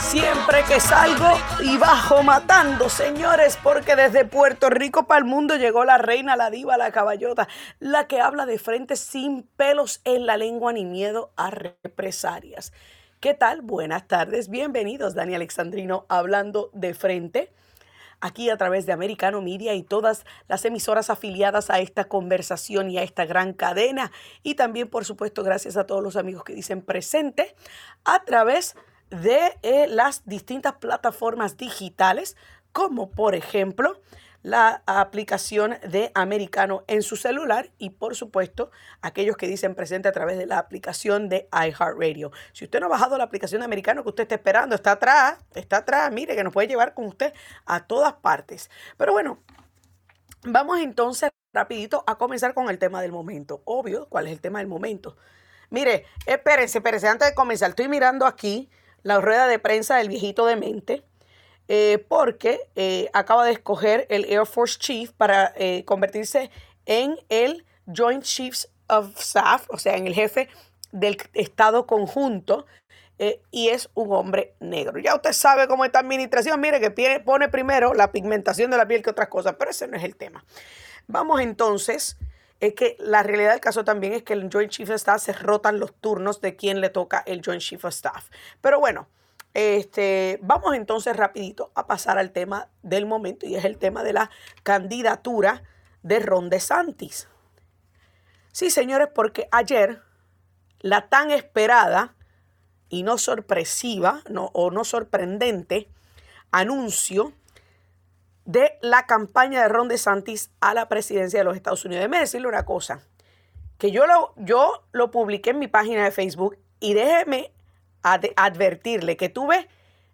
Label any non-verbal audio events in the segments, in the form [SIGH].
Siempre que salgo y bajo matando, señores, porque desde Puerto Rico para el mundo llegó la reina, la diva, la caballota, la que habla de frente sin pelos en la lengua ni miedo a represalias. ¿Qué tal? Buenas tardes, bienvenidos, Dani Alexandrino, hablando de frente aquí a través de Americano Media y todas las emisoras afiliadas a esta conversación y a esta gran cadena. Y también, por supuesto, gracias a todos los amigos que dicen presente a través de eh, las distintas plataformas digitales, como por ejemplo la aplicación de Americano en su celular y por supuesto aquellos que dicen presente a través de la aplicación de iHeartRadio. Si usted no ha bajado la aplicación de Americano que usted está esperando, está atrás, está atrás, mire que nos puede llevar con usted a todas partes. Pero bueno, vamos entonces rapidito a comenzar con el tema del momento. Obvio, ¿cuál es el tema del momento? Mire, espérense, espérense, antes de comenzar, estoy mirando aquí la rueda de prensa del viejito de mente eh, porque eh, acaba de escoger el Air Force Chief para eh, convertirse en el Joint Chiefs of Staff, o sea, en el jefe del Estado conjunto, y es un hombre negro. Ya usted sabe cómo esta administración, mire que pone primero la pigmentación de la piel que otras cosas, pero ese no es el tema. Vamos entonces es que la realidad del caso también es que el Joint Chief of Staff se rotan los turnos de quien le toca el Joint Chief of Staff. Pero bueno, este, vamos entonces rapidito a pasar al tema del momento y es el tema de la candidatura de Ron DeSantis. Sí, señores, porque ayer la tan esperada y no sorpresiva no, o no sorprendente anuncio de la campaña de Ron DeSantis a la presidencia de los Estados Unidos. Déjeme decirle una cosa, que yo lo, yo lo publiqué en mi página de Facebook y déjeme advertirle que tuve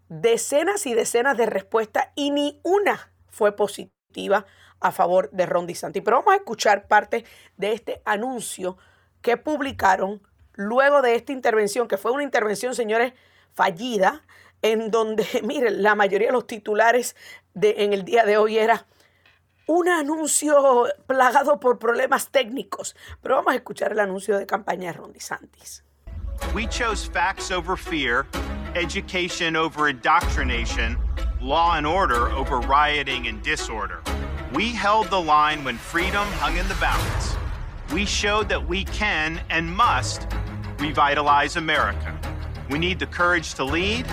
decenas y decenas de respuestas y ni una fue positiva a favor de Ron DeSantis. Pero vamos a escuchar parte de este anuncio que publicaron luego de esta intervención, que fue una intervención, señores, fallida, en donde, [LAUGHS] miren, la mayoría de los titulares de, en el día de hoy era un anuncio plagado por problemas técnicos. Pero vamos a escuchar el anuncio de campaña de Ron DeSantis. We chose facts over fear, education over indoctrination, law and order over rioting and disorder. We held the line when freedom hung in the balance. We showed that we can and must revitalize America. We need the courage to lead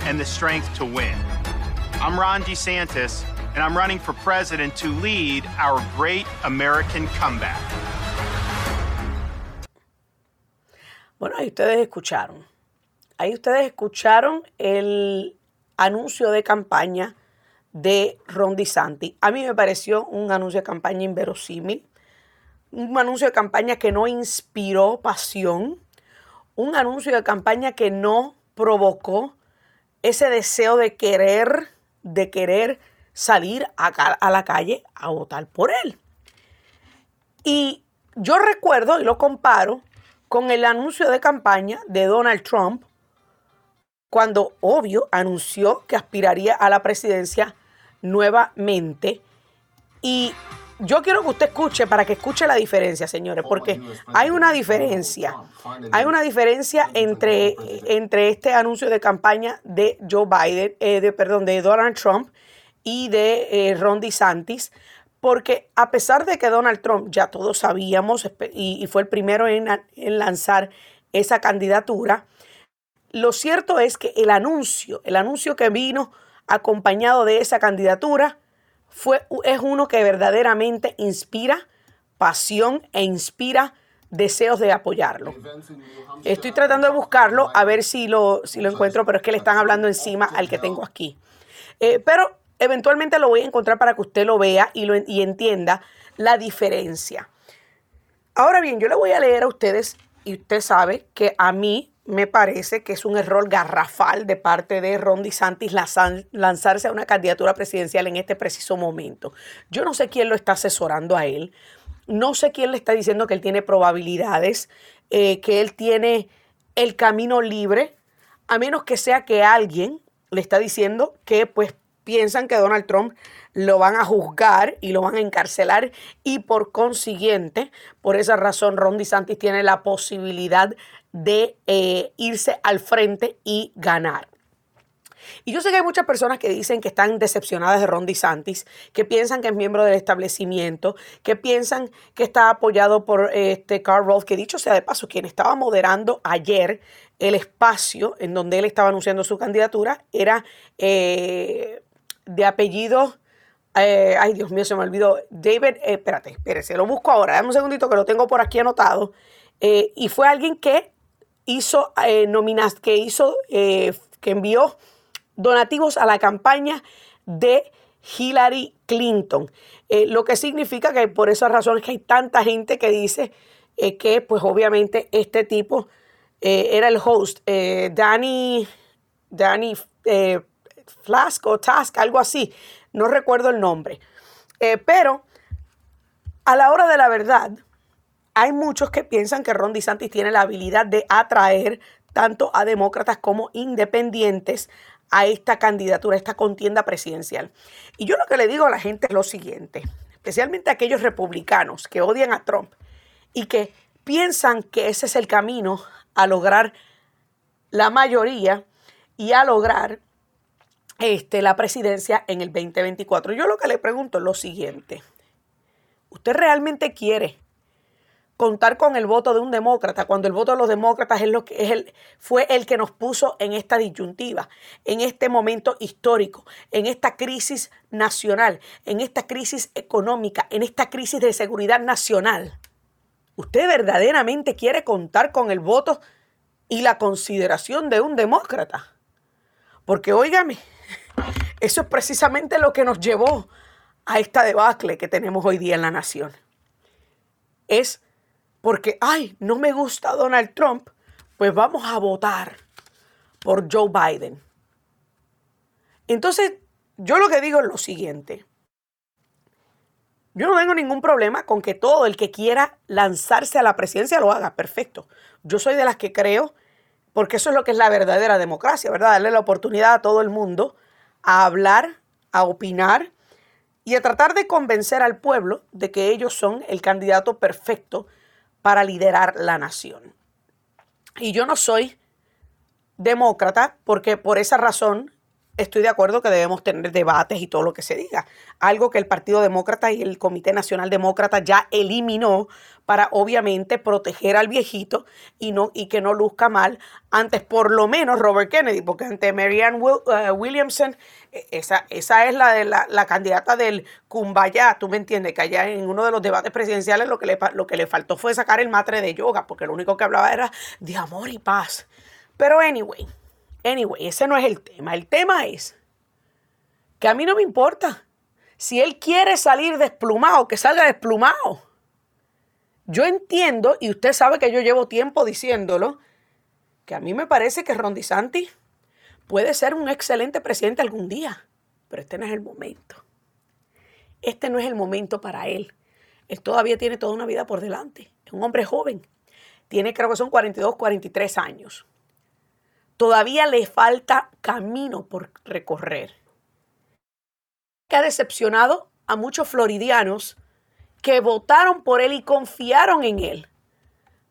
and the strength to win. I'm Ron DeSantis, and I'm running for president to lead our great American comeback. Bueno, ahí ustedes escucharon. Ahí ustedes escucharon el anuncio de campaña de Ron DeSantis. A mí me pareció un anuncio de campaña inverosímil, un anuncio de campaña que no inspiró pasión, un anuncio de campaña que no provocó ese deseo de querer, de querer salir a la calle a votar por él. Y yo recuerdo y lo comparo con el anuncio de campaña de Donald Trump, cuando obvio anunció que aspiraría a la presidencia nuevamente. Y yo quiero que usted escuche para que escuche la diferencia, señores, porque hay una diferencia. Hay una diferencia entre, entre este anuncio de campaña de Joe Biden, eh, de, perdón, de Donald Trump y de eh, Ron DeSantis, porque a pesar de que Donald Trump, ya todos sabíamos, y, fue el primero en, lanzar esa candidatura, lo cierto es que el anuncio, el anuncio que vino acompañado de esa candidatura, fue, es uno que verdaderamente inspira pasión e inspira deseos de apoyarlo. Estoy tratando de buscarlo a ver si lo, si lo encuentro, pero es que le están hablando encima al que tengo aquí. Eh, pero eventualmente lo voy a encontrar para que usted lo vea y, lo, y entienda la diferencia. Ahora bien, yo le voy a leer a ustedes y usted sabe que a mí me parece que es un error garrafal de parte de Ron DeSantis lanzarse a una candidatura presidencial en este preciso momento. Yo no sé quién lo está asesorando a él, no sé quién le está diciendo que él tiene probabilidades, eh, que él tiene el camino libre, a menos que sea que alguien le está diciendo que pues piensan que Donald Trump lo van a juzgar y lo van a encarcelar y por consiguiente, por esa razón Ron DeSantis tiene la posibilidad de eh, irse al frente y ganar. Y yo sé que hay muchas personas que dicen que están decepcionadas de Ron DeSantis, que piensan que es miembro del establecimiento, que piensan que está apoyado por este Rolf, que dicho sea de paso, quien estaba moderando ayer el espacio en donde él estaba anunciando su candidatura, era eh, de apellido... Eh, ay, Dios mío, se me olvidó. David, eh, espérate, espérate, lo busco ahora. Dame un segundito que lo tengo por aquí anotado. y fue alguien que hizo, nominas, que hizo, que envió donativos a la campaña de Hillary Clinton. Eh, lo que significa que por esa razón es que hay tanta gente que dice eh, que pues obviamente este tipo eh, era el host, Danny, Danny Flask o Task, algo así, no recuerdo el nombre. pero a la hora de la verdad, hay muchos que piensan que Ron DeSantis tiene la habilidad de atraer tanto a demócratas como independientes a esta candidatura, a esta contienda presidencial. Y yo lo que le digo a la gente es lo siguiente, especialmente a aquellos republicanos que odian a Trump y que piensan que ese es el camino a lograr la mayoría y a lograr este, la presidencia en el 2024. Yo lo que le pregunto es lo siguiente. ¿Usted realmente quiere contar con el voto de un demócrata, cuando el voto de los demócratas es lo que fue el que nos puso en esta disyuntiva, en este momento histórico, en esta crisis nacional, en esta crisis económica, en esta crisis de seguridad nacional. ¿Usted verdaderamente quiere contar con el voto y la consideración de un demócrata? Porque óigame, eso es precisamente lo que nos llevó a esta debacle que tenemos hoy día en la nación. Es porque, ay, no me gusta Donald Trump, pues vamos a votar por Joe Biden. Entonces, yo lo que digo es lo siguiente. Yo no tengo ningún problema con que todo el que quiera lanzarse a la presidencia lo haga, perfecto. Yo soy de las que creo, porque eso es lo que es la verdadera democracia, ¿verdad? Darle la oportunidad a todo el mundo a hablar, a opinar y a tratar de convencer al pueblo de que ellos son el candidato perfecto para liderar la nación. Y yo no soy demócrata porque por esa razón estoy de acuerdo que debemos tener debates y todo lo que se diga. Algo que el Partido Demócrata y el Comité Nacional Demócrata ya eliminó para obviamente proteger al viejito y, no, y que no luzca mal antes por lo menos Robert Kennedy, porque ante Marianne eh, Williamson, e, esa, esa es la, la, candidata del Kumbaya, tú me entiendes, que allá en uno de los debates presidenciales lo que, le, lo que le faltó fue sacar el matre de yoga, porque lo único que hablaba era de amor y paz. Pero anyway, Anyway, ese no es el tema. El tema es que a mí no me importa. Si él quiere salir desplumado, que salga desplumado. Yo entiendo, y usted sabe que yo llevo tiempo diciéndolo, que a mí me parece que Ron DeSantis puede ser un excelente presidente algún día, pero este no es el momento. Este no es el momento para él. Él todavía tiene toda una vida por delante. Es un hombre joven. Tiene, creo que son 42, 43 años todavía le falta camino por recorrer. Que ha decepcionado a muchos floridianos que votaron por él y confiaron en él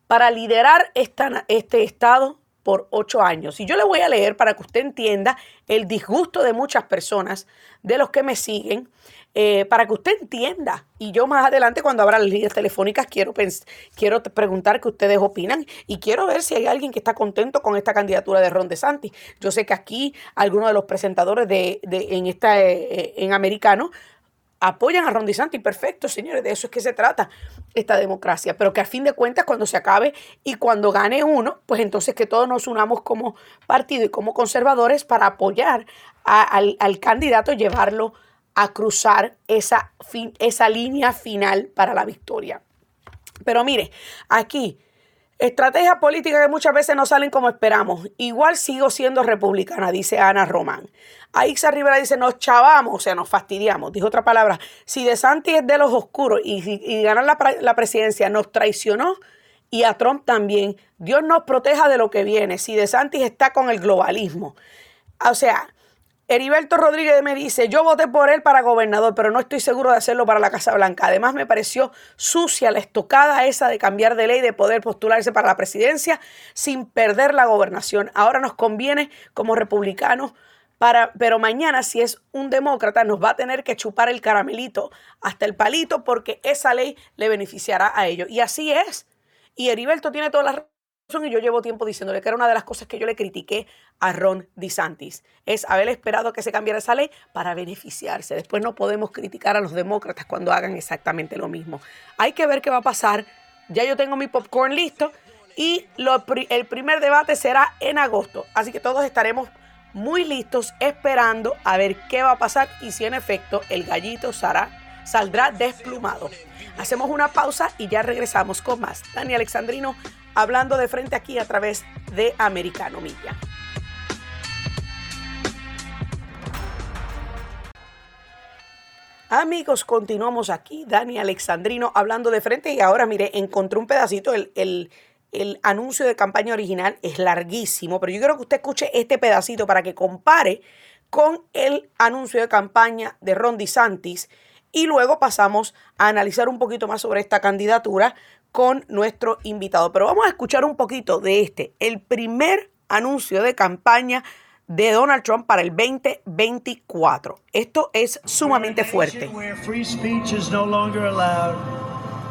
para liderar este estado por ocho años. Y yo le voy a leer para que usted entienda el disgusto de muchas personas, de los que me siguen, eh, para que usted entienda. Y yo más adelante, cuando abra las líneas telefónicas, quiero, quiero preguntar qué ustedes opinan y quiero ver si hay alguien que está contento con esta candidatura de Ron DeSantis. Yo sé que aquí algunos de los presentadores de, en, esta, eh, eh, en americano apoyan a Ron DeSantis. Perfecto, señores, de eso es que se trata esta democracia. Pero que a fin de cuentas, cuando se acabe y cuando gane uno, pues entonces que todos nos unamos como partido y como conservadores para apoyar al, al candidato y llevarlo a cruzar esa, esa línea final para la victoria. Pero mire, aquí, estrategias políticas que muchas veces no salen como esperamos. Igual sigo siendo republicana, dice Ana Román. Aixa Rivera dice, nos chavamos, o sea, nos fastidiamos. Dijo otra palabra, si De Santi es de los oscuros y, y ganar la, la presidencia nos traicionó, y a Trump también. Dios nos proteja de lo que viene. Si De Santis está con el globalismo. O sea, Heriberto Rodríguez me dice, yo voté por él para gobernador, pero no estoy seguro de hacerlo para la Casa Blanca. Además me pareció sucia la estocada esa de cambiar de ley, de poder postularse para la presidencia sin perder la gobernación. Ahora nos conviene como republicanos, para, pero mañana si es un demócrata nos va a tener que chupar el caramelito hasta el palito porque esa ley le beneficiará a ellos. Y así es. Y Heriberto tiene todas las y yo llevo tiempo diciéndole que era una de las cosas que yo le critiqué a Ron DeSantis, es haber esperado que se cambiara esa ley para beneficiarse. Después no podemos criticar a los demócratas cuando hagan exactamente lo mismo. Hay que ver qué va a pasar. Ya yo tengo mi popcorn listo y el primer debate será en agosto. Así que todos estaremos muy listos esperando a ver qué va a pasar y si en efecto el gallito saldrá desplumado. Hacemos una pausa y ya regresamos con más. Dani Alexandrino hablando de frente aquí a través de Americano Media. Amigos, continuamos aquí. Dani Alexandrino hablando de frente y ahora mire, encontré un pedacito, el, el, el, anuncio de campaña original es larguísimo, pero yo quiero que usted escuche este pedacito para que compare con el anuncio de campaña de Ron DeSantis y luego pasamos a analizar un poquito más sobre esta candidatura con nuestro invitado. Pero vamos a escuchar un poquito de este, el primer anuncio de campaña de Donald Trump para el 2024. Esto es sumamente fuerte.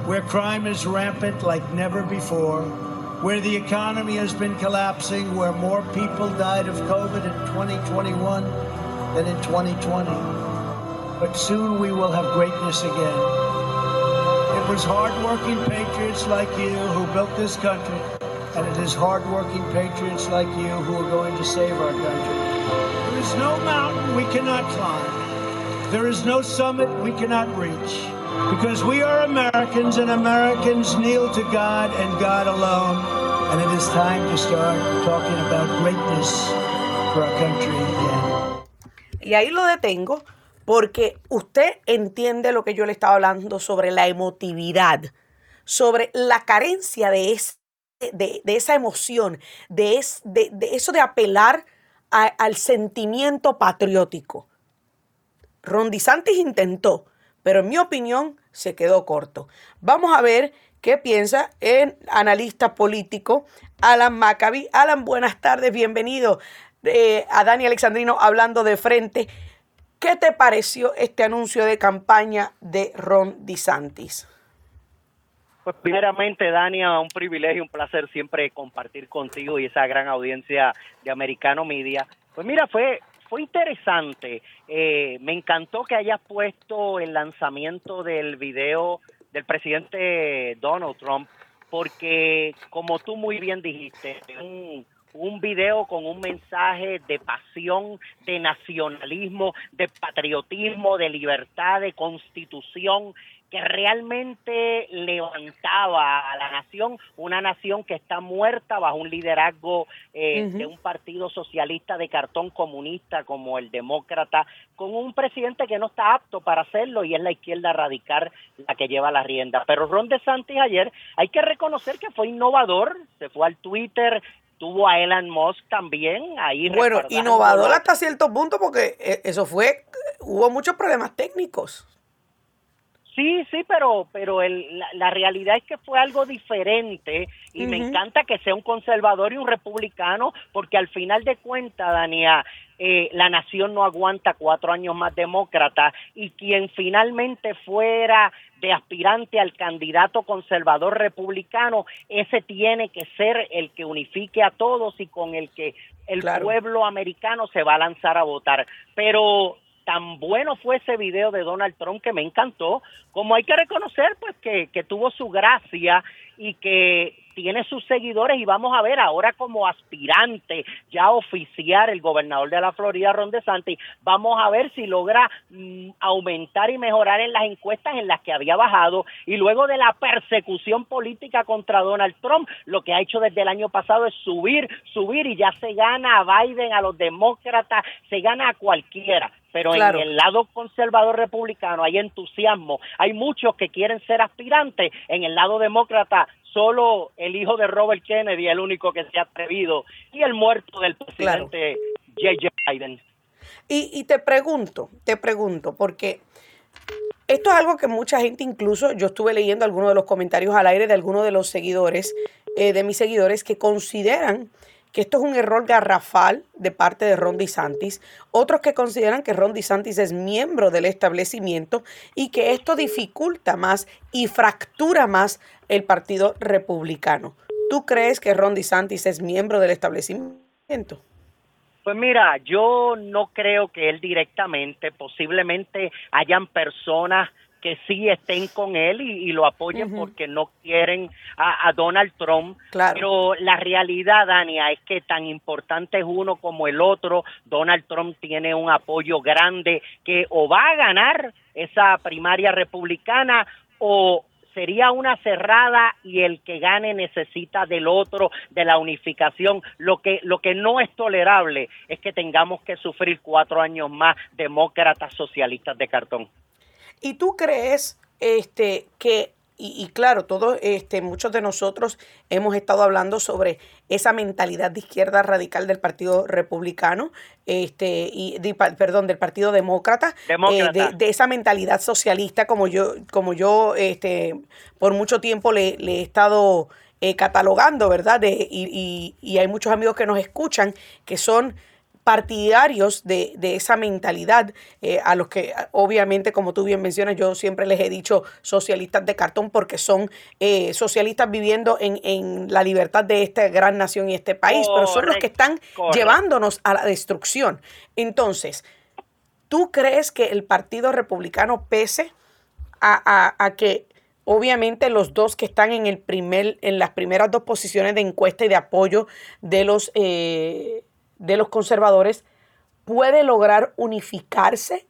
Where crime is rampant like never before, where the economy has been collapsing, where more people died of COVID in 2021 than in 2020. But soon we will have greatness again. It was hardworking patriots like you who built this country, and it is hardworking patriots like you who are going to save our country. There is no mountain we cannot climb. There is no summit we cannot reach. Because we are Americans, and Americans kneel to God and God alone. And it is time to start talking about greatness for our country again. Y ahí lo detengo porque usted entiende lo que yo le estaba hablando sobre la emotividad, sobre la carencia de, de, esa emoción, de, de, eso de apelar al sentimiento patriótico. Ron intentó, pero en mi opinión se quedó corto. Vamos a ver qué piensa el analista político Alan Maccabi. Alan, buenas tardes, bienvenido eh, a Dani Alexandrino hablando de frente. ¿Qué te pareció este anuncio de campaña de Ron DeSantis? Pues primeramente, Dania, un privilegio, un placer siempre compartir contigo y esa gran audiencia de Americano Media. Pues mira, fue fue interesante. Eh, me encantó que hayas puesto el lanzamiento del video del presidente Donald Trump, porque como tú muy bien dijiste, un, un video con un mensaje de pasión, de nacionalismo, de patriotismo, de libertad, de constitución, que realmente levantaba a la nación, una nación que está muerta bajo un liderazgo eh, de un partido socialista de cartón comunista como el demócrata, con un presidente que no está apto para hacerlo y es la izquierda radical la que lleva la rienda. Pero Ron DeSantis ayer hay que reconocer que fue innovador, se fue al Twitter, tuvo a Elon Musk también ahí. Bueno, innovador hasta cierto punto porque eh, eso fue, hubo muchos problemas técnicos. Sí, sí, pero, pero el, la, realidad es que fue algo diferente y me encanta que sea un conservador y un republicano porque al final de cuentas, Dania, eh, la nación no aguanta cuatro años más demócrata y quien finalmente fuera de aspirante al candidato conservador republicano, ese tiene que ser el que unifique a todos y con el que el pueblo americano se va a lanzar a votar. Pero tan bueno fue ese video de Donald Trump que me encantó, como hay que reconocer pues que, tuvo su gracia y que tiene sus seguidores y vamos a ver ahora como aspirante ya oficiar el gobernador de la Florida, Ron DeSantis, vamos a ver si logra mm, aumentar y mejorar en las encuestas en las que había bajado y luego de la persecución política contra Donald Trump, lo que ha hecho desde el año pasado es subir, subir y ya se gana a Biden, a los demócratas, se gana a cualquiera pero en el lado conservador republicano hay entusiasmo, hay muchos que quieren ser aspirantes, en el lado demócrata solo el hijo de Robert Kennedy es el único que se ha atrevido y el muerto del presidente J.J. Biden. Y, te pregunto, te pregunto, porque esto es algo que mucha gente, incluso yo estuve leyendo algunos de los comentarios al aire de algunos de los seguidores, eh, de mis seguidores, que consideran que esto es un error garrafal de parte de Ron DeSantis, otros que consideran que Ron DeSantis es miembro del establecimiento y que esto dificulta más y fractura más el Partido Republicano. ¿Tú crees que Ron DeSantis es miembro del establecimiento? Pues mira, yo no creo que él directamente, posiblemente hayan personas que sí estén con él y, lo apoyen porque no quieren a, Donald Trump. Pero la realidad, Dania, es que tan importante es uno como el otro. Donald Trump tiene un apoyo grande que o va a ganar esa primaria republicana o sería una cerrada y el que gane necesita del otro, de la unificación. Lo que, lo que no es tolerable es que tengamos que sufrir cuatro años más demócratas socialistas de cartón. ¿Y tú crees este, que y, claro, todos, este, muchos de nosotros hemos estado hablando sobre esa mentalidad de izquierda radical del Partido Republicano, este, y perdón, del Partido Demócrata, eh, de, esa mentalidad socialista, como yo, como yo, este, por mucho tiempo le, he estado eh, catalogando, ¿verdad? De, y, y, y hay muchos amigos que nos escuchan que son partidarios de, esa mentalidad, eh, a los que obviamente, como tú bien mencionas, yo siempre les he dicho socialistas de cartón porque son eh, socialistas viviendo en, la libertad de esta gran nación y este país, pero son los que están llevándonos a la destrucción. Entonces, ¿tú crees que el Partido Republicano pese a, que obviamente los dos que están en el primer, en las primeras dos posiciones de encuesta y de apoyo de los eh, de los conservadores puede lograr unificarse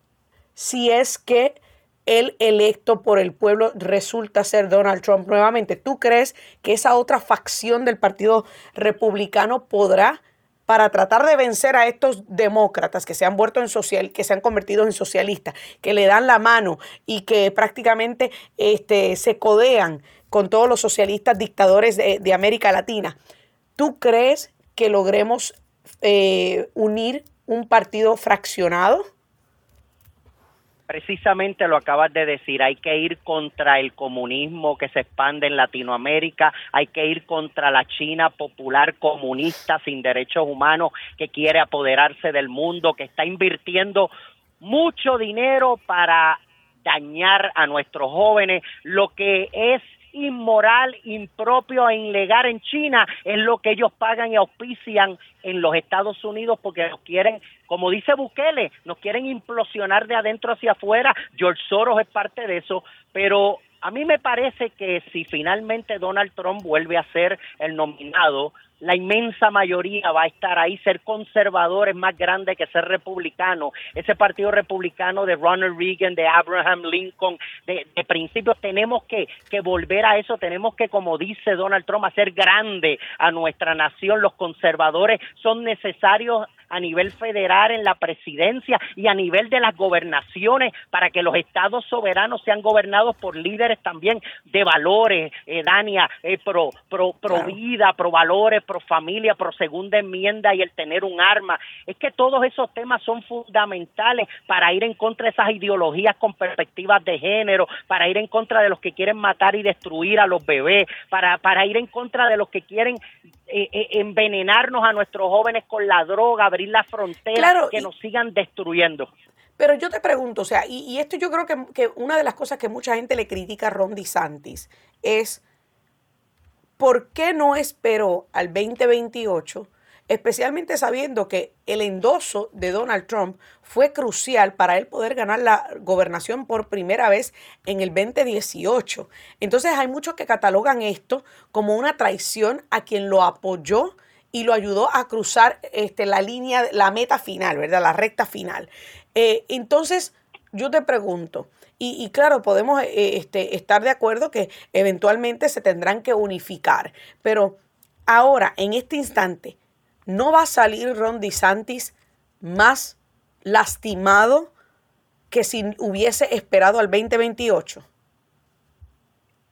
si es que el electo por el pueblo resulta ser Donald Trump nuevamente. ¿Tú crees que esa otra facción del Partido Republicano podrá para tratar de vencer a estos demócratas que se han vuelto en social, que se han convertido en socialistas, que le dan la mano y que prácticamente este, se codean con todos los socialistas dictadores de, de América Latina. ¿Tú crees que logremos eh, unir un partido fraccionado? Precisamente lo acabas de decir, hay que ir contra el comunismo que se expande en Latinoamérica, hay que ir contra la China popular comunista sin derechos humanos que quiere apoderarse del mundo, que está invirtiendo mucho dinero para dañar a nuestros jóvenes, lo que es inmoral, impropio e ilegal en China es lo que ellos pagan y auspician en los Estados Unidos porque nos quieren, como dice Bukele, nos quieren implosionar de adentro hacia afuera. George Soros es parte de eso, pero a mí me parece que si finalmente Donald Trump vuelve a ser el nominado, la inmensa mayoría va a estar ahí. Ser conservador es más grande que ser republicano. Ese partido republicano de Ronald Reagan, de Abraham Lincoln, de, de principios, tenemos que, que volver a eso. Tenemos que, como dice Donald Trump, hacer grande a nuestra nación. Los conservadores son necesarios a nivel federal en la presidencia y a nivel de las gobernaciones para que los estados soberanos sean gobernados por líderes también de valores, eh, Dania, eh, pro, pro, pro vida, pro valores, pro familia, pro segunda enmienda y el tener un arma. Es que todos esos temas son fundamentales para ir en contra de esas ideologías con perspectivas de género, para ir en contra de los que quieren matar y destruir a los bebés, para, para ir en contra de los que quieren eh, eh, envenenarnos a nuestros jóvenes con la droga, abrir la frontera, que nos sigan destruyendo. Pero yo te pregunto, o sea, y, esto yo creo que, que, una de las cosas que mucha gente le critica a Ron DeSantis es ¿por qué no esperó al 2028? Especialmente sabiendo que el endoso de Donald Trump fue crucial para él poder ganar la gobernación por primera vez en el 2018. Entonces hay muchos que catalogan esto como una traición a quien lo apoyó y lo ayudó a cruzar este, la línea, la meta final, ¿verdad? La recta final. Eh, entonces, yo te pregunto, y, claro, podemos eh, este, estar de acuerdo que eventualmente se tendrán que unificar, pero ahora, en este instante, ¿no va a salir Ron DeSantis más lastimado que si hubiese esperado al 2028?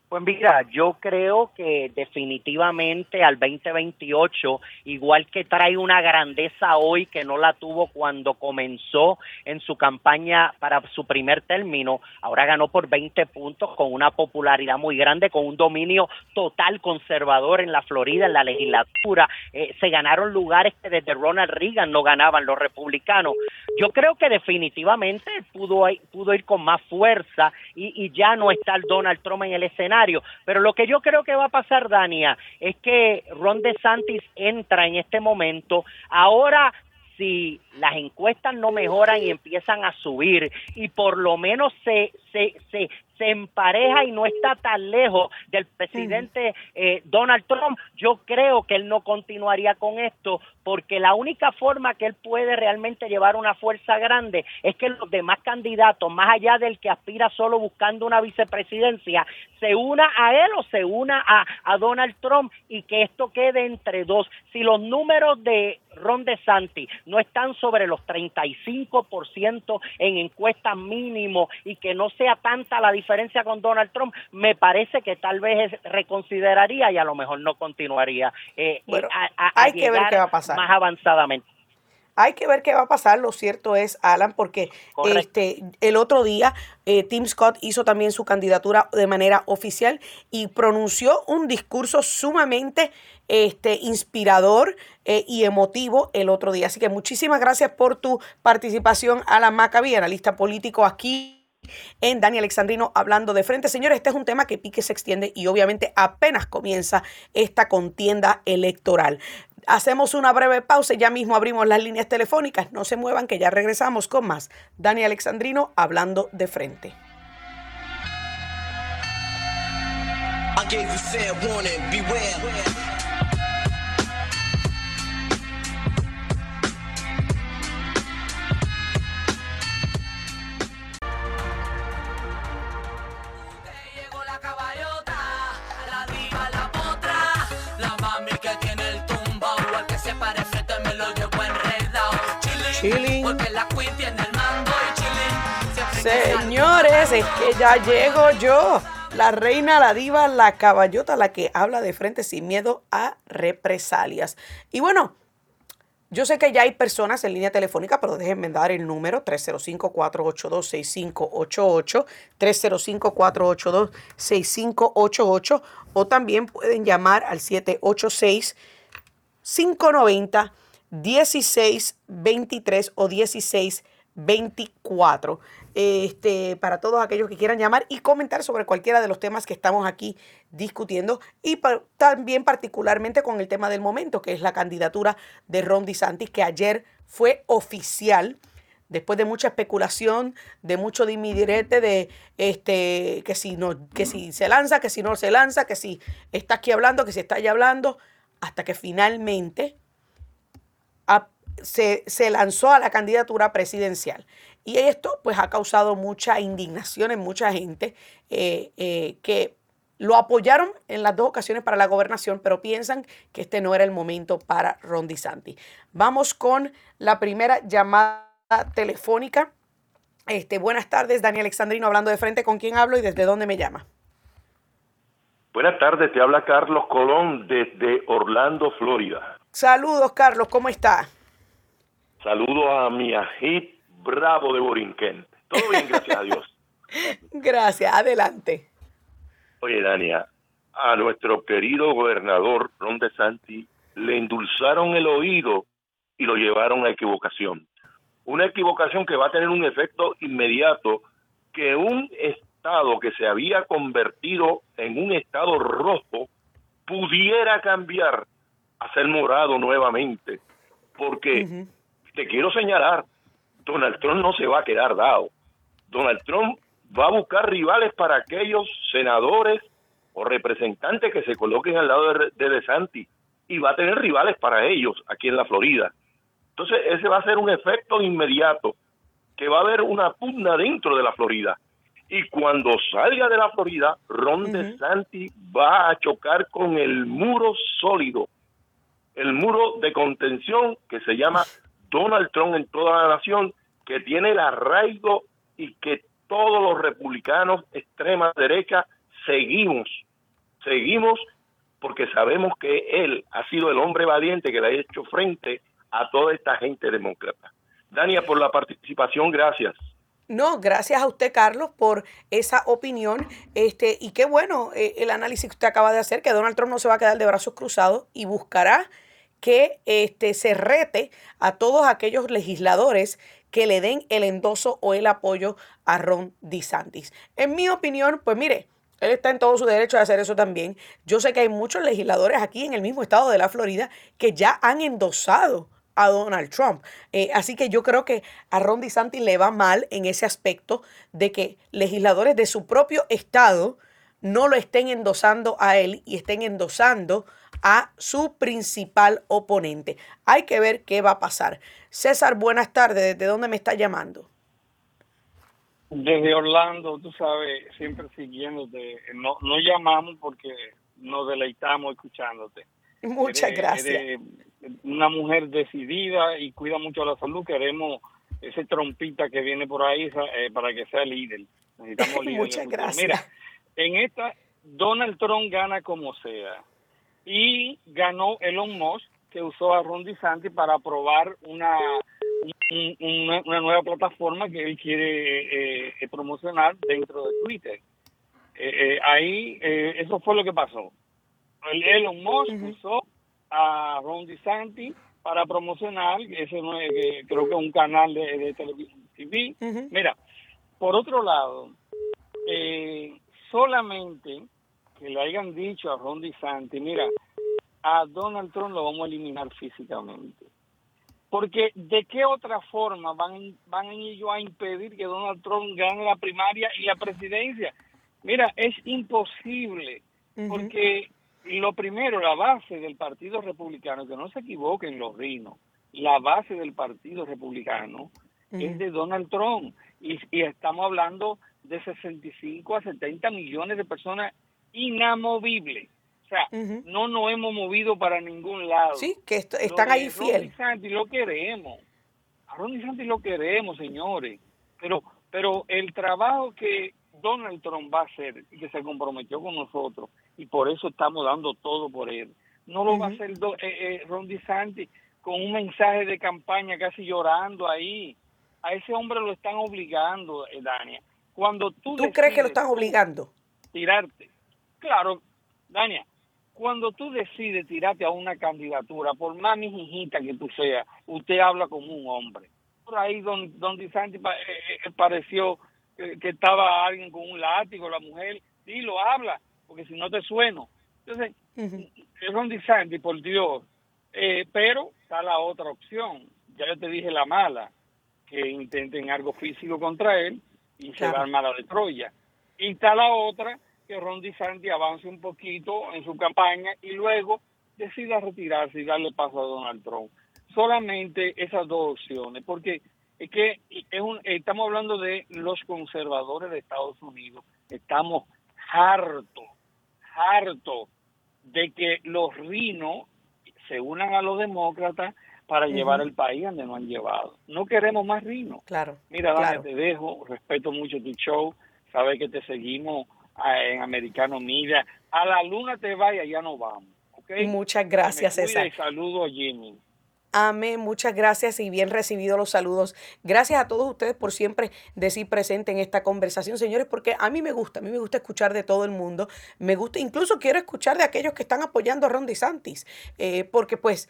Pues mira, yo creo que definitivamente al 2028, igual que trae una grandeza hoy que no la tuvo cuando comenzó en su campaña para su primer término, ahora ganó por 20 puntos con una popularidad muy grande, con un dominio total conservador en la Florida, en la legislatura. Eh, se ganaron lugares que desde Ronald Reagan no ganaban los republicanos. Yo creo que definitivamente pudo, pudo ir con más fuerza y, y ya no está el Donald Trump en el escenario pero lo que yo creo que va a pasar, Dania, es que Ron DeSantis entra en este momento. Ahora si las encuestas no mejoran y empiezan a subir y por lo menos se, se, se, se empareja y no está tan lejos del presidente eh, Donald Trump, yo creo que él no continuaría con esto porque la única forma que él puede realmente llevar una fuerza grande es que los demás candidatos, más allá del que aspira solo buscando una vicepresidencia, se una a él o se una a, a Donald Trump y que esto quede entre dos. Si los números de Ron DeSantis no están sobre los 35% en encuestas mínimo y que no sea tanta la diferencia con Donald Trump, me parece que tal vez reconsideraría y a lo mejor no continuaría. Eh, eh hay que ver qué va a pasar. Más avanzadamente. Hay que ver qué va a pasar. Lo cierto es, Alan, porque este el otro día eh, Tim Scott hizo también su candidatura de manera oficial y pronunció un discurso sumamente este, inspirador eh, y emotivo el otro día. Así que muchísimas gracias por tu participación, Alan Maccabi, analista político aquí en Dani Alexandrino hablando de frente. Señores, este es un tema que pique se extiende y obviamente apenas comienza esta contienda electoral. Hacemos una breve pausa y ya mismo abrimos las líneas telefónicas. No se muevan que ya regresamos con más. Dani Alexandrino hablando de frente. Señores, es que ya llego yo. La reina, la diva, la caballota, la que habla de frente sin miedo a represalias. Y bueno, yo sé que ya hay personas en línea telefónica, pero déjenme dar el número 305-482-6588, 305-482-6588, o también pueden llamar al 786 590 1623 o 1624. Este, para todos aquellos que quieran llamar y comentar sobre cualquiera de los temas que estamos aquí discutiendo y también particularmente con el tema del momento, que es la candidatura de Ron DeSantis, que ayer fue oficial después de mucha especulación, de mucho dimidirete de este que si no que si se lanza, que si no se lanza, que si está aquí hablando, que si está allá hablando, hasta que finalmente se, lanzó a la candidatura presidencial. Y esto pues ha causado mucha indignación en mucha gente eh, eh, que lo apoyaron en las dos ocasiones para la gobernación, pero piensan que este no era el momento para Ron DeSantis. Vamos con la primera llamada telefónica. Este, buenas tardes, Daniel Alexandrino, hablando de frente. ¿Con quién hablo y desde dónde me llama? Buenas tardes, te habla Carlos Colón desde Orlando, Florida. Saludos, Carlos, ¿cómo está? Saludos a mi ajit bravo de Borinquen. Todo bien, gracias a Dios. [LAUGHS] Gracias, adelante. Oye, Dania, a nuestro querido gobernador Ron DeSantis le endulzaron el oído y lo llevaron a equivocación. Una equivocación que va a tener un efecto inmediato que un estado que se había convertido en un estado rojo pudiera cambiar a ser morado nuevamente. Porque te quiero señalar, Donald Trump no se va a quedar dado. Donald Trump va a buscar rivales para aquellos senadores o representantes que se coloquen al lado de, de DeSantis y va a tener rivales para ellos aquí en la Florida. Entonces, ese va a ser un efecto inmediato, que va a haber una pugna dentro de la Florida. Y cuando salga de la Florida, Ron DeSantis va a chocar con el muro sólido el muro de contención que se llama Donald Trump en toda la nación, que tiene el arraigo y que todos los republicanos extrema derecha seguimos, seguimos porque sabemos que él ha sido el hombre valiente que le ha hecho frente a toda esta gente demócrata. Dania, por la participación, gracias. No, gracias a usted, Carlos, por esa opinión. Este, y qué bueno eh, el análisis que usted acaba de hacer, que Donald Trump no se va a quedar de brazos cruzados y buscará que este, se rete a todos aquellos legisladores que le den el endoso o el apoyo a Ron DeSantis. En mi opinión, pues mire, él está en todo su derecho de hacer eso también. Yo sé que hay muchos legisladores aquí en el mismo estado de la Florida que ya han endosado a Donald Trump. Eh, así que yo creo que a Ron DeSantis le va mal en ese aspecto de que legisladores de su propio estado no lo estén endosando a él y estén endosando a su principal oponente. Hay que ver qué va a pasar. César, buenas tardes. ¿Desde dónde me está llamando? Desde Orlando, tú sabes, siempre siguiéndote. No, no llamamos porque nos deleitamos escuchándote. Muchas gracias una mujer decidida y cuida mucho la salud. Queremos ese trompita que viene por ahí eh, para que sea líder. Necesitamos [LAUGHS] líder. Muchas gracias. Mira, en esta, Donald Trump gana como sea. Y ganó Elon Musk, que usó a Ron DeSantis para aprobar una, una, nueva plataforma que él quiere eh, eh, promocionar dentro de Twitter. ahí, eso fue lo que pasó. El Elon Musk usó a Ron DeSantis para promocionar, ese no es, creo que es un canal de, televisión TV. Mira, por otro lado, eh, solamente que le hayan dicho a Ron DeSantis, mira, a Donald Trump lo vamos a eliminar físicamente. Porque de qué otra forma van, van ellos a impedir que Donald Trump gane la primaria y la presidencia? Mira, es imposible, porque lo primero, la base del Partido Republicano, que no se equivoquen los rinos, la base del Partido Republicano es de Donald Trump y, estamos hablando de 65 a 70 millones de personas inamovibles. O sea, no nos hemos movido para ningún lado. Sí, que están ahí fieles. A Ron lo queremos. A Ron DeSantis lo queremos, señores. Pero, pero el trabajo que Donald Trump va a hacer y que se comprometió con nosotros y por eso estamos dando todo por él. No lo va a hacer eh, eh, Ron DeSantis con un mensaje de campaña casi llorando ahí. A ese hombre lo están obligando, eh, Dania. Cuando tú, ¿Tú crees que lo están obligando? Tirarte. Claro, Dania, cuando tú decides tirarte a una candidatura, por más mijijita que tú seas, usted habla como un hombre. Por ahí don, don DeSantis pareció que, estaba alguien con un látigo, la mujer, sí, lo habla, porque si no te sueno. Entonces, es un DeSantis, por Dios. Eh, pero está la otra opción. Ya yo te dije la mala, que intenten algo físico contra él y se va a armar de Troya. Y está la otra, que Ron DeSantis avance un poquito en su campaña y luego decida retirarse y darle paso a Donald Trump. Solamente esas dos opciones, porque es que es un, estamos hablando de los conservadores de Estados Unidos. Estamos hartos harto de que los rinos se unan a los demócratas para llevar el país donde no han llevado. No queremos más rinos. Claro. Mira, Dani, te dejo, respeto mucho tu show, sabes que te seguimos en Americano Media. A la luna te vaya, ya no vamos. ¿okay? Muchas gracias, César. Y saludo a Jimmy. Amén, muchas gracias y bien recibido los saludos. Gracias a todos ustedes por siempre decir presente en esta conversación, señores, porque a mí me gusta, a mí me gusta escuchar de todo el mundo. Me gusta, incluso quiero escuchar de aquellos que están apoyando a Ron DeSantis, eh, porque pues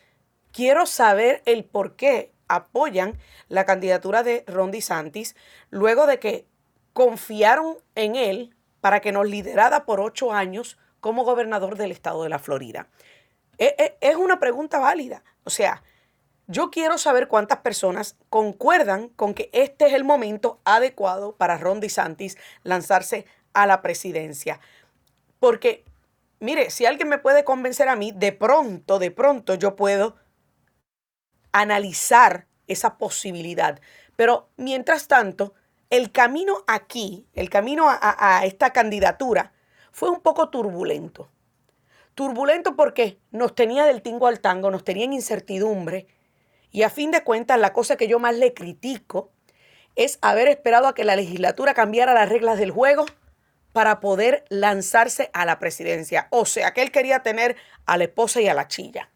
quiero saber el por qué apoyan la candidatura de Ron DeSantis luego de que confiaron en él para que nos liderara por ocho años como gobernador del estado de la Florida. E, e, es una pregunta válida. O sea, yo quiero saber cuántas personas concuerdan con que este es el momento adecuado para Ron DeSantis lanzarse a la presidencia. Porque, mire, si alguien me puede convencer a mí, de pronto, de pronto yo puedo analizar esa posibilidad. Pero mientras tanto, el camino aquí, el camino a, esta candidatura, fue un poco turbulento. Turbulento porque nos tenía del tingo al tango, nos tenía en incertidumbre y a fin de cuentas, la cosa que yo más le critico es haber esperado a que la legislatura cambiara las reglas del juego para poder lanzarse a la presidencia. O sea, que él quería tener a la esposa y a la chilla.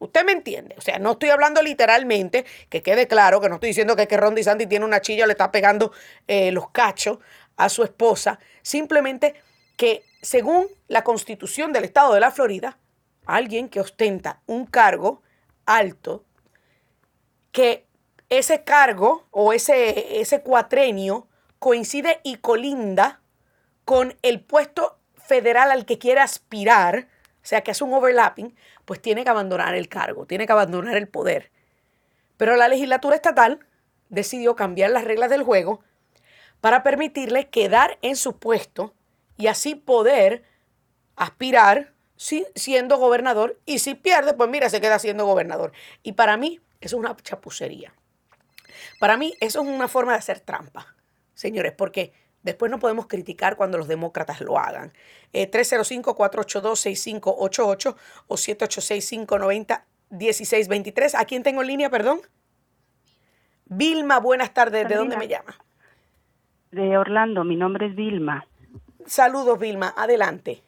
Usted me entiende. O sea, no estoy hablando literalmente, que quede claro, que no estoy diciendo que, que Ron DeSantis tiene una chilla, le está pegando eh, los cachos a su esposa. Simplemente que según la constitución del estado de la Florida, alguien que ostenta un cargo alto, que ese cargo o ese, ese cuatrenio coincide y colinda con el puesto federal al que quiere aspirar, o sea, que hace un overlapping, pues tiene que abandonar el cargo, tiene que abandonar el poder. Pero la legislatura estatal decidió cambiar las reglas del juego para permitirle quedar en su puesto y así poder aspirar siendo gobernador y si pierde, pues mira, se queda siendo gobernador. Y para mí eso es una chapucería. Para mí eso es una forma de hacer trampa, señores, porque después no podemos criticar cuando los demócratas lo hagan. 305-482-6588 eh, o 786-590-1623. ¿A quién tengo en línea, perdón? Vilma, buenas tardes. ¿De dónde me llama? De Orlando, mi nombre es Vilma. Saludos, Vilma. Adelante.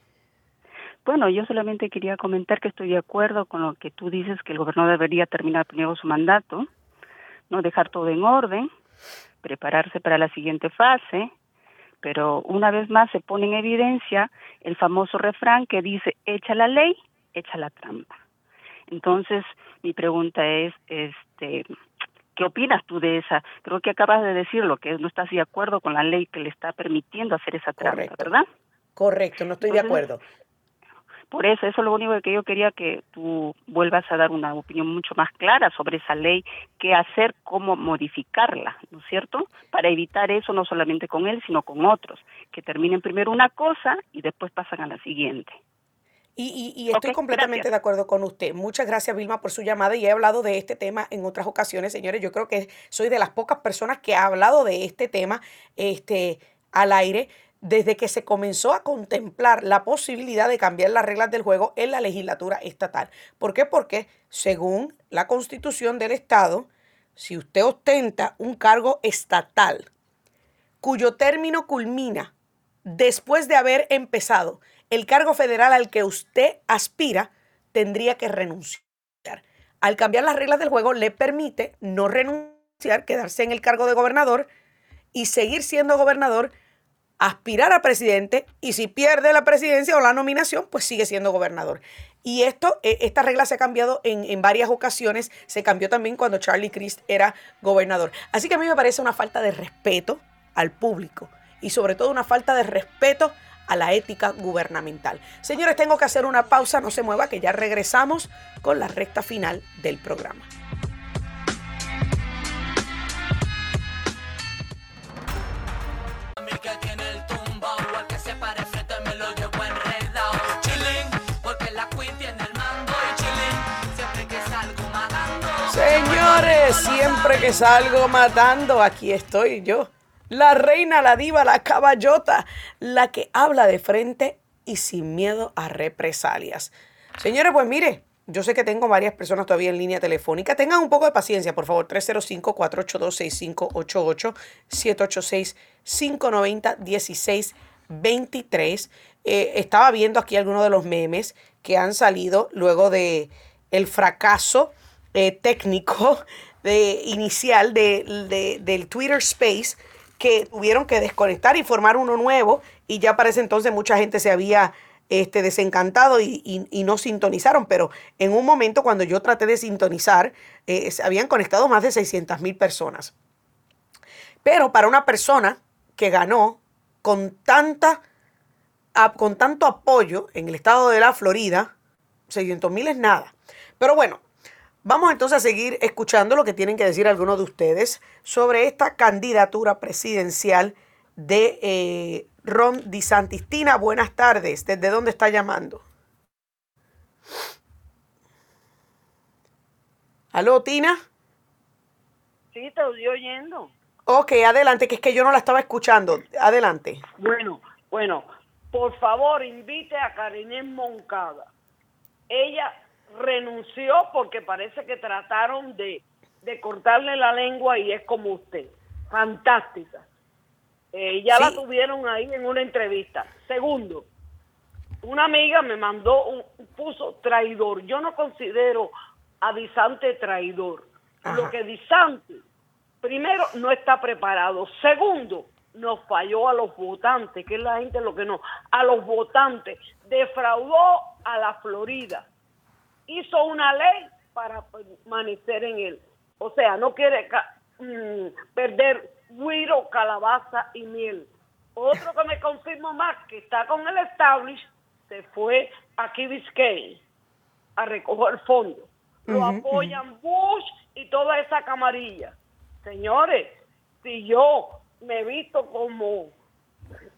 Bueno, yo solamente quería comentar que estoy de acuerdo con lo que tú dices, que el gobernador debería terminar primero su mandato, no dejar todo en orden, prepararse para la siguiente fase, pero una vez más se pone en evidencia el famoso refrán que dice, echa la ley, echa la trampa. Entonces, mi pregunta es, este, ¿qué opinas tú de esa? Creo que acabas de decirlo, que no estás de acuerdo con la ley que le está permitiendo hacer esa trampa, ¿verdad? Correcto, no estoy de acuerdo. Por eso, eso es lo único que yo quería que tú vuelvas a dar una opinión mucho más clara sobre esa ley, qué hacer, cómo modificarla, ¿no es cierto? Para evitar eso no solamente con él, sino con otros, que terminen primero una cosa y después pasan a la siguiente. Y, estoy completamente de acuerdo con usted. Muchas gracias, Vilma, por su llamada y he hablado de este tema en otras ocasiones, señores. Yo creo que soy de las pocas personas que ha hablado de este tema este, al aire desde que se comenzó a contemplar la posibilidad de cambiar las reglas del juego en la legislatura estatal. ¿Por qué? Porque según la constitución del Estado, si usted ostenta un cargo estatal cuyo término culmina después de haber empezado el cargo federal al que usted aspira, tendría que renunciar. Al cambiar las reglas del juego le permite no renunciar, quedarse en el cargo de gobernador y seguir siendo gobernador aspirar a presidente y si pierde la presidencia o la nominación, pues sigue siendo gobernador. Y esto, e, esta regla se ha cambiado en, varias ocasiones. Se cambió también cuando Charlie Crist era gobernador. Así que a mí me parece una falta de respeto al público y sobre todo una falta de respeto a la ética gubernamental. Señores, tengo que hacer una pausa, no se mueva, que ya regresamos con la recta final del programa. Señores, siempre que salgo matando, aquí estoy yo. La reina, la diva, la caballota, la que habla de frente y sin miedo a represalias. Señores, pues mire, yo sé que tengo varias personas todavía en línea telefónica. Tengan un poco de paciencia, por favor. 305-482-6588, 786-590-1623. Eh, estaba viendo aquí algunos de los memes que han salido luego de el fracaso eh, técnico [LAUGHS] de, inicial de, del Twitter Space que tuvieron que desconectar y formar uno nuevo y ya para ese entonces mucha gente se había este, desencantado y, no sintonizaron, pero en un momento cuando yo traté de sintonizar, eh, se habían conectado más de 600 mil personas. Pero para una persona que ganó con, tanta, con tanto apoyo en el estado de la Florida, 600 mil es nada. Pero bueno, Vamos entonces a seguir escuchando lo que tienen que decir algunos de ustedes sobre esta candidatura presidencial de eh, Ron DeSantis. Tina, buenas tardes. ¿Desde dónde está llamando? ¿Aló, Tina? Sí, te estoy oyendo. Ok, adelante, que es que yo no la estaba escuchando. Adelante. Bueno, bueno, por favor, invite a Karinés Moncada. Ella renunció porque parece que trataron de, cortarle la lengua y es como usted. Fantástica. Eh, ya la tuvieron ahí en una entrevista. Segundo, una amiga me mandó un puso traidor. Yo no considero a Disante traidor. Lo que Disante, primero, no está preparado. Segundo, nos falló a los votantes, que es la gente lo que no, a los votantes. Defraudó a la Florida. Hizo una ley para permanecer en él. O sea, no quiere mm, perder guiro, calabaza y miel. Otro que me confirmo más, que está con el establish, se fue a Key Biscayne a recoger fondos. Lo apoyan Bush y toda esa camarilla. Señores, si yo me he visto como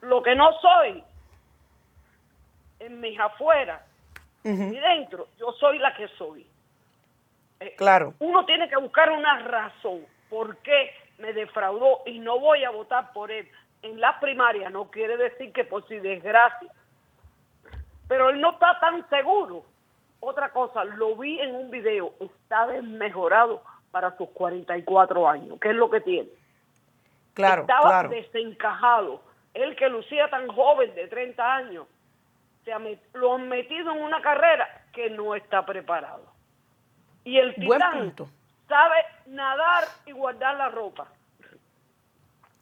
lo que no soy en mis afueras y dentro, yo soy la que soy. Eh, claro. Uno tiene que buscar una razón por qué me defraudó y no voy a votar por él en la primaria. No quiere decir que por si desgracia. Pero él no está tan seguro. Otra cosa, lo vi en un video, está desmejorado para sus 44 años, que es lo que tiene. Claro, Estaba desencajado. Él que lucía tan joven de 30 años, lo han metido en una carrera que no está preparado. Y el titán sabe nadar y guardar la ropa.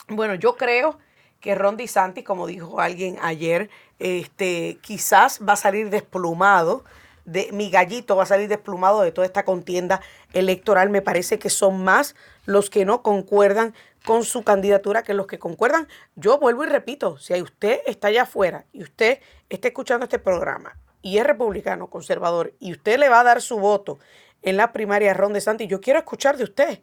Bueno, yo creo que Ron DeSantis, como dijo alguien ayer, este, quizás va a salir desplumado de mi gallito va a salir desplumado de toda esta contienda electoral. Me parece que son más los que no concuerdan con su candidatura que los que concuerdan. Yo vuelvo y repito, si usted está allá afuera y usted está escuchando este programa y es republicano, conservador, y usted le va a dar su voto en la primaria a Ron DeSantis, yo quiero escuchar de usted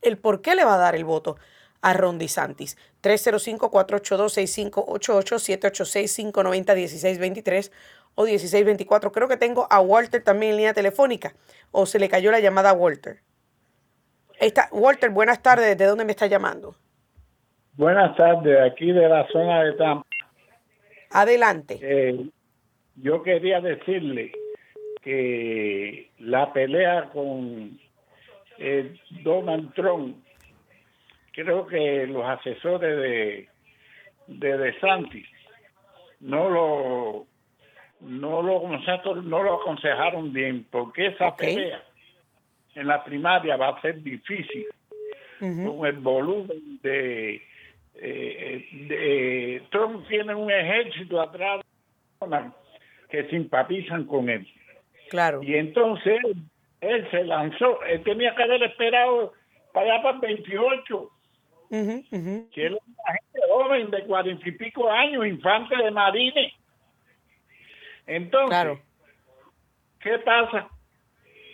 el por qué le va a dar el voto a Ron DeSantis. 305-482-6588, 786-590-1623 o 1624. Creo que tengo a Walter también en línea telefónica. O se le cayó la llamada a Walter. Está, Walter, buenas tardes. ¿De dónde me está llamando? Buenas tardes, aquí de la zona de Tampa. Adelante. Eh, yo quería decirle que la pelea con eh, Donald Trump, creo que los asesores de, de DeSantis no lo no lo, no lo aconsejaron bien, porque esa pelea en la primaria va a ser difícil con el volumen de, eh, de, Trump tiene un ejército atrás que simpatizan con él. Claro. Y entonces él se lanzó, él tenía que haber esperado para allá para el 28. que es una gente joven de cuarenta y pico años, infante de marines entonces, ¿qué pasa?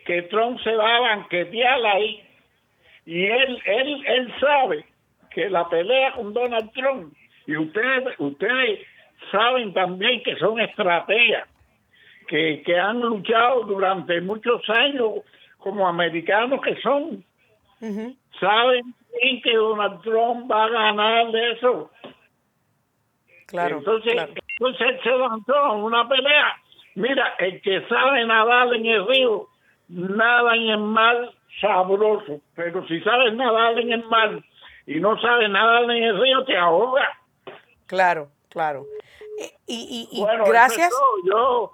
Que Trump se va a banquetear ahí y él, él, él sabe que la pelea con Donald Trump y ustedes, ustedes saben también que son estrategias que, que han luchado durante muchos años como americanos que son. Saben bien que Donald Trump va a ganar de eso. Claro. Entonces, entonces se lanzó una pelea. Mira, el que sabe nadar en el río, nada en el mar sabroso. Pero si sabes nadar en el mar y no sabes nadar en el río, te ahoga. Claro, claro. Y, y, gracias. yo,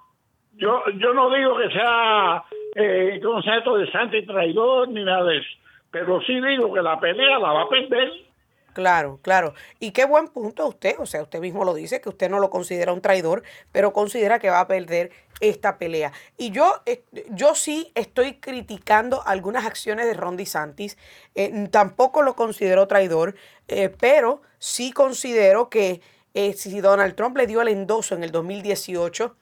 yo, yo no digo que sea eh, concepto de santo y traidor ni nada de eso. Pero sí digo que la pelea la va a perder. Claro, claro. Y qué buen punto usted, o sea, usted mismo lo dice, que usted no lo considera un traidor, pero considera que va a perder esta pelea. Y yo, eh, yo sí estoy criticando algunas acciones de Ron DeSantis, eh, tampoco lo considero traidor, eh, pero sí considero que si Donald Trump le dio el endoso en el 2018,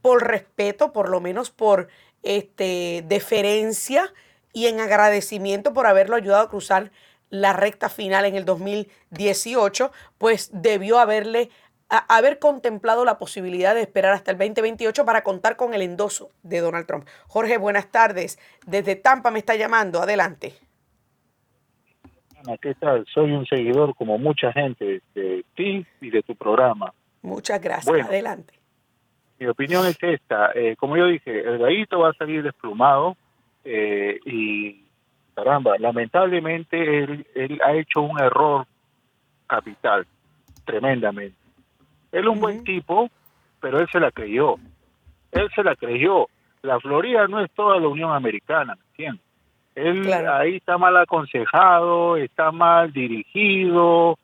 por respeto, por lo menos por este, deferencia y en agradecimiento por haberlo ayudado a cruzar la recta final en el 2018, pues debió haberle haber contemplado la posibilidad de esperar hasta el 2028 para contar con el endoso de Donald Trump. Jorge, buenas tardes. Desde Tampa me está llamando. Adelante. ¿Qué tal? Soy un seguidor como mucha gente de ti y de tu programa. Muchas gracias. Adelante. Mi opinión es esta. Eh, como yo dije, el gallito va a salir desplumado eh, y caramba, lamentablemente él, ha hecho un error capital. tremendamente. Él es un buen tipo, pero él se la creyó. Él se la creyó. La Florida no es toda la Unión Americana, ¿me entiendes? Él ahí está mal aconsejado, está mal dirigido.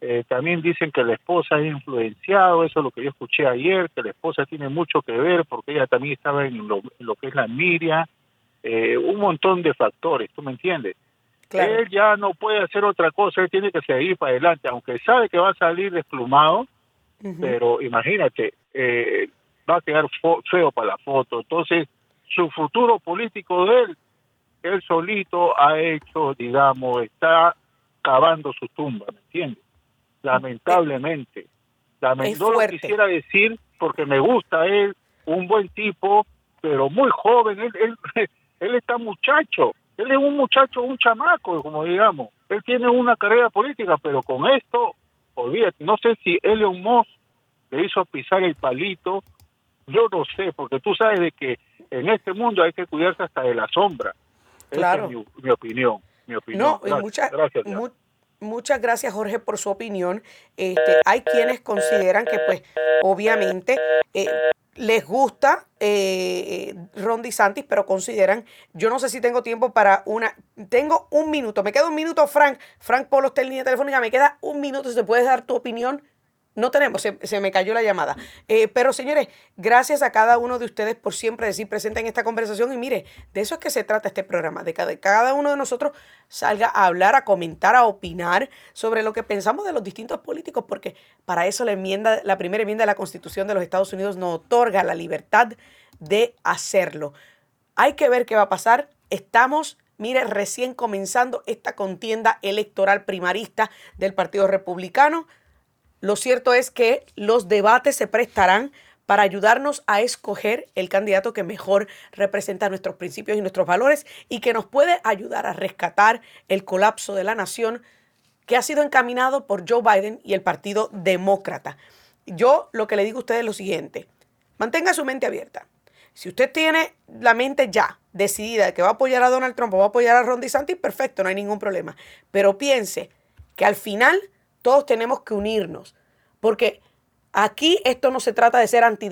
Eh, también dicen que la esposa es influenciado, eso es lo que yo escuché ayer, que la esposa tiene mucho que ver porque ella también estaba en lo, que es la miria. Eh, un montón de factores, ¿tú me entiendes? Él ya no puede hacer otra cosa, él tiene que seguir para adelante, aunque sabe que va a salir desplumado, pero imagínate, eh, va a quedar feo para la foto. Entonces, su futuro político de él, él solito ha hecho, digamos, está cavando su tumba, ¿me entiendes? Lamentablemente. no lo quisiera decir porque me gusta él, un buen tipo, pero muy joven, él, él, él está muchacho, él es un muchacho, un chamaco, como digamos. Él tiene una carrera política, pero con esto, olvídate, no sé si Elon Musk le hizo pisar el palito, yo no sé, porque tú sabes de que en este mundo hay que cuidarse hasta de la sombra. Claro. Esa es mi, opinión. Mi opinión. No, muchas, gracias, muchas gracias, Jorge, por su opinión. Este, hay quienes consideran que, pues, obviamente, eh, les gusta eh, Ron pero consideran, yo no sé si tengo tiempo para una, tengo un minuto, me queda un minuto, Frank, Frank Polo está en línea telefónica, me queda un minuto, si te puedes dar tu opinión no tenemos, se, me cayó la llamada. Eh, pero señores, gracias a cada uno de ustedes por siempre decir presente en esta conversación. Y mire, de eso es que se trata este programa, de que cada uno de nosotros salga a hablar, a comentar, a opinar sobre lo que pensamos de los distintos políticos, porque para eso la enmienda, la primera enmienda de la Constitución de los Estados Unidos nos otorga la libertad de hacerlo. Hay que ver qué va a pasar. Estamos mire, recién comenzando esta contienda electoral primarista del Partido Republicano. Lo cierto es que los debates se prestarán para ayudarnos a escoger el candidato que mejor representa nuestros principios y nuestros valores y que nos puede ayudar a rescatar el colapso de la nación que ha sido encaminado por Joe Biden y el Partido Demócrata. Yo lo que le digo a usted es lo siguiente, mantenga su mente abierta. Si usted tiene la mente ya decidida de que va a apoyar a Donald Trump o va a apoyar a Ron DeSantis, perfecto, no hay ningún problema. Pero piense que al final todos tenemos que unirnos, porque aquí esto no se trata de ser anti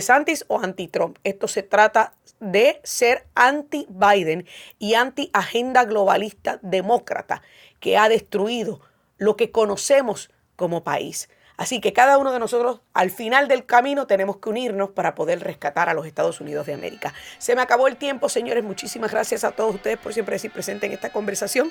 Santis o anti-Trump, esto se trata de ser anti-Biden y anti-agenda globalista demócrata que ha destruido lo que conocemos como país. Así que cada uno de nosotros al final del camino tenemos que unirnos para poder rescatar a los Estados Unidos de América. Se me acabó el tiempo, señores. Muchísimas gracias a todos ustedes por siempre decir presente en esta conversación.